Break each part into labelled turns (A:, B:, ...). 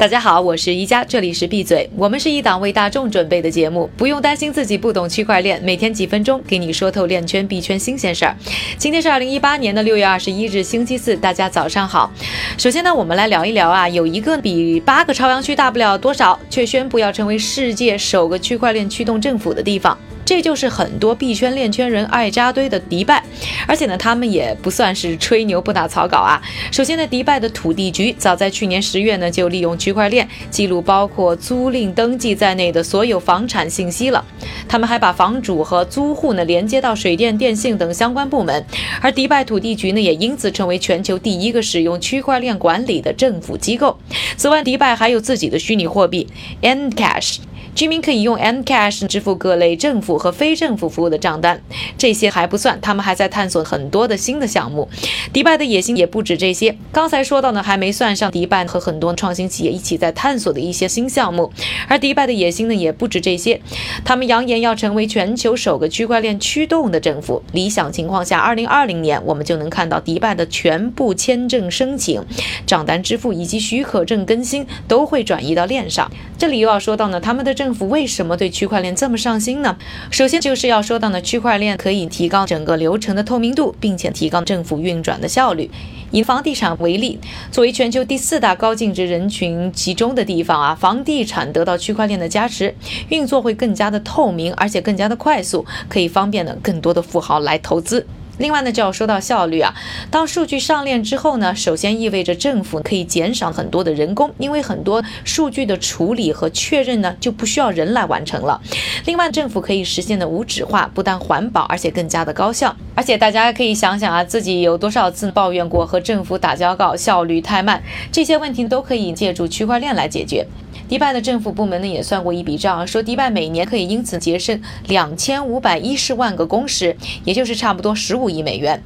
A: 大家好，我是宜家，这里是闭嘴。我们是一档为大众准备的节目，不用担心自己不懂区块链，每天几分钟给你说透链圈币圈新鲜事儿。今天是二零一八年的六月二十一日，星期四，大家早上好。首先呢，我们来聊一聊啊，有一个比八个朝阳区大不了多少，却宣布要成为世界首个区块链驱动政府的地方。这就是很多币圈链圈人爱扎堆的迪拜，而且呢，他们也不算是吹牛不打草稿啊。首先呢，迪拜的土地局早在去年十月呢，就利用区块链记录包括租赁登记在内的所有房产信息了。他们还把房主和租户呢连接到水电、电信等相关部门，而迪拜土地局呢，也因此成为全球第一个使用区块链管理的政府机构。此外，迪拜还有自己的虚拟货币 N Cash。居民可以用 M Cash 支付各类政府和非政府服务的账单。这些还不算，他们还在探索很多的新的项目。迪拜的野心也不止这些。刚才说到呢，还没算上迪拜和很多创新企业一起在探索的一些新项目。而迪拜的野心呢，也不止这些。他们扬言要成为全球首个区块链驱动的政府。理想情况下，2020年我们就能看到迪拜的全部签证申请、账单支付以及许可证更新都会转移到链上。这里又要说到呢，他们的。政府为什么对区块链这么上心呢？首先就是要说到呢，区块链可以提高整个流程的透明度，并且提高政府运转的效率。以房地产为例，作为全球第四大高净值人群集中的地方啊，房地产得到区块链的加持，运作会更加的透明，而且更加的快速，可以方便呢更多的富豪来投资。另外呢，就要说到效率啊。当数据上链之后呢，首先意味着政府可以减少很多的人工，因为很多数据的处理和确认呢就不需要人来完成了。另外，政府可以实现的无纸化，不但环保，而且更加的高效。而且大家可以想想啊，自己有多少次抱怨过和政府打交道效率太慢，这些问题都可以借助区块链来解决。迪拜的政府部门呢也算过一笔账，说迪拜每年可以因此节省两千五百一十万个工时，也就是差不多十五亿美元。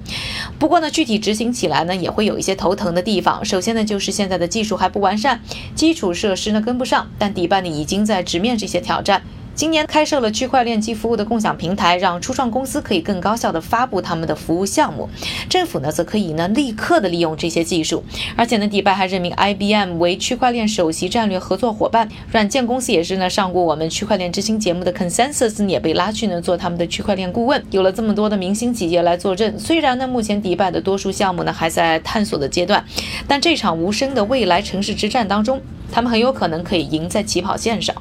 A: 不过呢，具体执行起来呢也会有一些头疼的地方。首先呢，就是现在的技术还不完善，基础设施呢跟不上。但迪拜呢已经在直面这些挑战。今年开设了区块链及服务的共享平台，让初创公司可以更高效地发布他们的服务项目。政府呢，则可以呢立刻的利用这些技术。而且呢，迪拜还任命 IBM 为区块链首席战略合作伙伴。软件公司也是呢，上过我们区块链之星节目的 Consensus 也被拉去呢做他们的区块链顾问。有了这么多的明星企业来坐镇，虽然呢，目前迪拜的多数项目呢还在探索的阶段，但这场无声的未来城市之战当中，他们很有可能可以赢在起跑线上。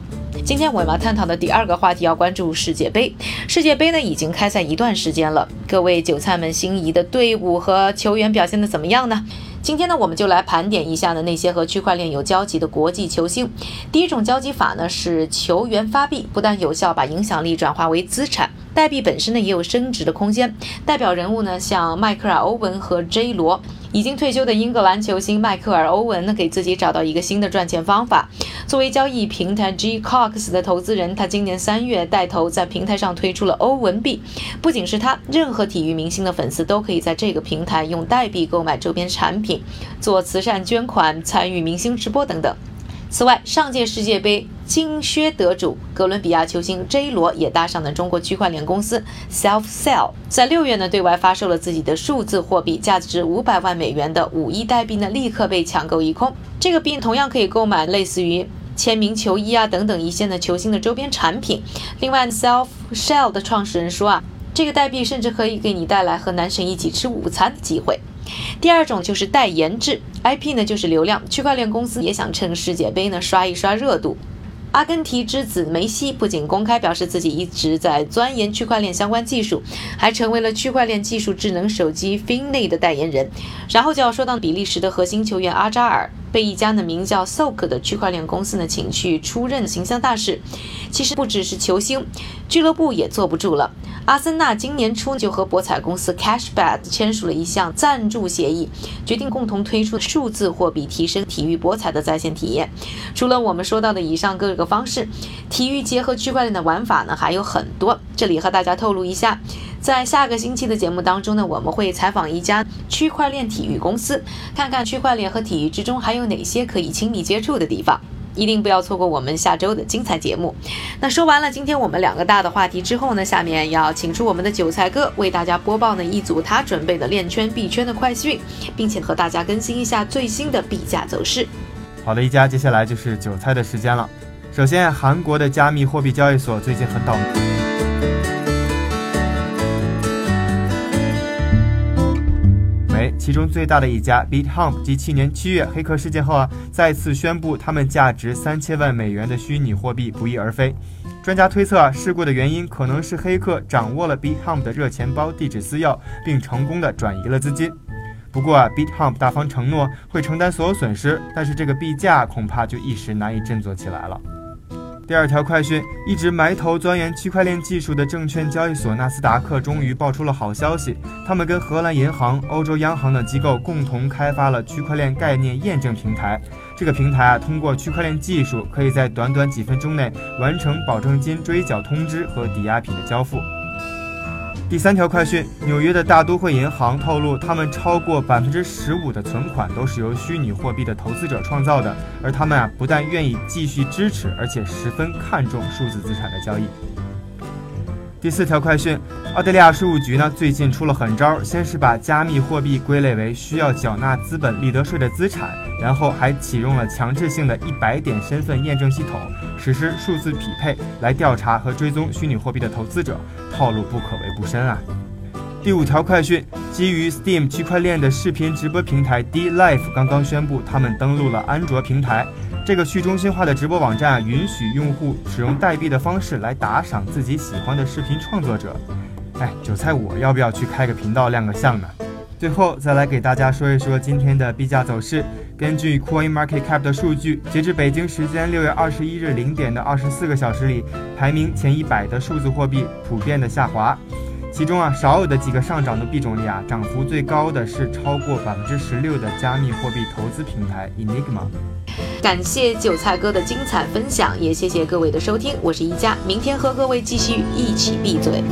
A: 今天我们要探讨的第二个话题要关注世界杯。世界杯呢已经开赛一段时间了，各位韭菜们心仪的队伍和球员表现的怎么样呢？今天呢我们就来盘点一下呢那些和区块链有交集的国际球星。第一种交集法呢是球员发币，不但有效把影响力转化为资产。代币本身呢也有升值的空间，代表人物呢像迈克尔·欧文和 J 罗。已经退休的英格兰球星迈克尔·欧文呢给自己找到一个新的赚钱方法。作为交易平台 G Cox 的投资人，他今年三月带头在平台上推出了欧文币。不仅是他，任何体育明星的粉丝都可以在这个平台用代币购买周边产品、做慈善捐款、参与明星直播等等。此外，上届世界杯金靴得主哥伦比亚球星 J 罗也搭上了中国区块链公司 SelfSell，在六月呢对外发售了自己的数字货币，价值五百万美元的五亿代币呢立刻被抢购一空。这个币同样可以购买类似于签名球衣啊等等一些的球星的周边产品。另外，Self Shell 的创始人说啊，这个代币甚至可以给你带来和男神一起吃午餐的机会。第二种就是代言制，IP 呢就是流量，区块链公司也想趁世界杯呢刷一刷热度。阿根廷之子梅西不仅公开表示自己一直在钻研区块链相关技术，还成为了区块链技术智能手机 Finlay 的代言人。然后就要说到比利时的核心球员阿扎尔。被一家呢名叫 Soak 的区块链公司呢请去出任形象大使。其实不只是球星，俱乐部也坐不住了。阿森纳今年初就和博彩公司 Cashbet 签署了一项赞助协议，决定共同推出数字货币，提升体育博彩的在线体验。除了我们说到的以上各个方式，体育结合区块链的玩法呢还有很多。这里和大家透露一下。在下个星期的节目当中呢，我们会采访一家区块链体育公司，看看区块链和体育之中还有哪些可以亲密接触的地方。一定不要错过我们下周的精彩节目。那说完了今天我们两个大的话题之后呢，下面要请出我们的韭菜哥为大家播报呢一组他准备的链圈币圈的快讯，并且和大家更新一下最新的币价走势。
B: 好的，一家，接下来就是韭菜的时间了。首先，韩国的加密货币交易所最近很倒霉。其中最大的一家 BitHump，继去年七月黑客事件后啊，再次宣布他们价值三千万美元的虚拟货币不翼而飞。专家推测啊，事故的原因可能是黑客掌握了 BitHump 的热钱包地址私钥，并成功的转移了资金。不过啊，BitHump 大方承诺会承担所有损失，但是这个币价恐怕就一时难以振作起来了。第二条快讯，一直埋头钻研区块链技术的证券交易所纳斯达克终于爆出了好消息，他们跟荷兰银行、欧洲央行等机构共同开发了区块链概念验证平台。这个平台啊，通过区块链技术，可以在短短几分钟内完成保证金追缴通知和抵押品的交付。第三条快讯：纽约的大都会银行透露，他们超过百分之十五的存款都是由虚拟货币的投资者创造的，而他们啊，不但愿意继续支持，而且十分看重数字资产的交易。第四条快讯：澳大利亚税务局呢最近出了狠招，先是把加密货币归类为需要缴纳资本利得税的资产，然后还启用了强制性的一百点身份验证系统，实施数字匹配来调查和追踪虚拟货币的投资者，套路不可谓不深啊。第五条快讯：基于 Steam 区块链的视频直播平台 D Live 刚刚宣布，他们登陆了安卓平台。这个去中心化的直播网站允许用户使用代币的方式来打赏自己喜欢的视频创作者。哎，韭菜，我要不要去开个频道亮个相呢？最后再来给大家说一说今天的币价走势。根据 Coin Market Cap 的数据，截至北京时间六月二十一日零点的二十四个小时里，排名前一百的数字货币普遍的下滑。其中啊，少有的几个上涨的币种里啊，涨幅最高的是超过百分之十六的加密货币投资平台 Enigma。
A: 感谢韭菜哥的精彩分享，也谢谢各位的收听，我是一加，明天和各位继续一起闭嘴。